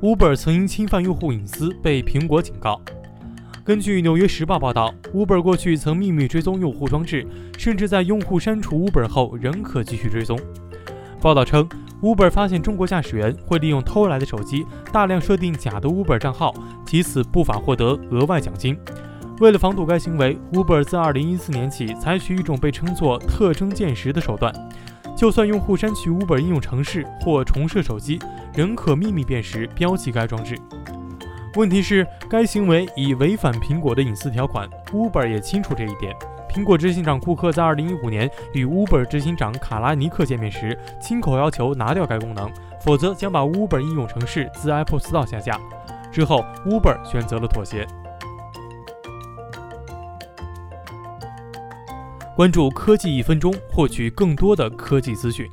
Uber 曾因侵犯用户隐私被苹果警告。根据《纽约时报》报道，Uber 过去曾秘密追踪用户装置，甚至在用户删除 Uber 后仍可继续追踪。报道称，Uber 发现中国驾驶员会利用偷来的手机大量设定假的 Uber 账号，以此不法获得额外奖金。为了防堵该行为，Uber 自2014年起采取一种被称作“特征鉴识”的手段，就算用户删去 Uber 应用程式或重设手机，仍可秘密辨识标记该装置。问题是，该行为已违反苹果的隐私条款，Uber 也清楚这一点。苹果执行长库克在2015年与 Uber 执行长卡拉尼克见面时，亲口要求拿掉该功能，否则将把 Uber 应用程式自 Apple Store 下架。之后，Uber 选择了妥协。关注科技一分钟，获取更多的科技资讯。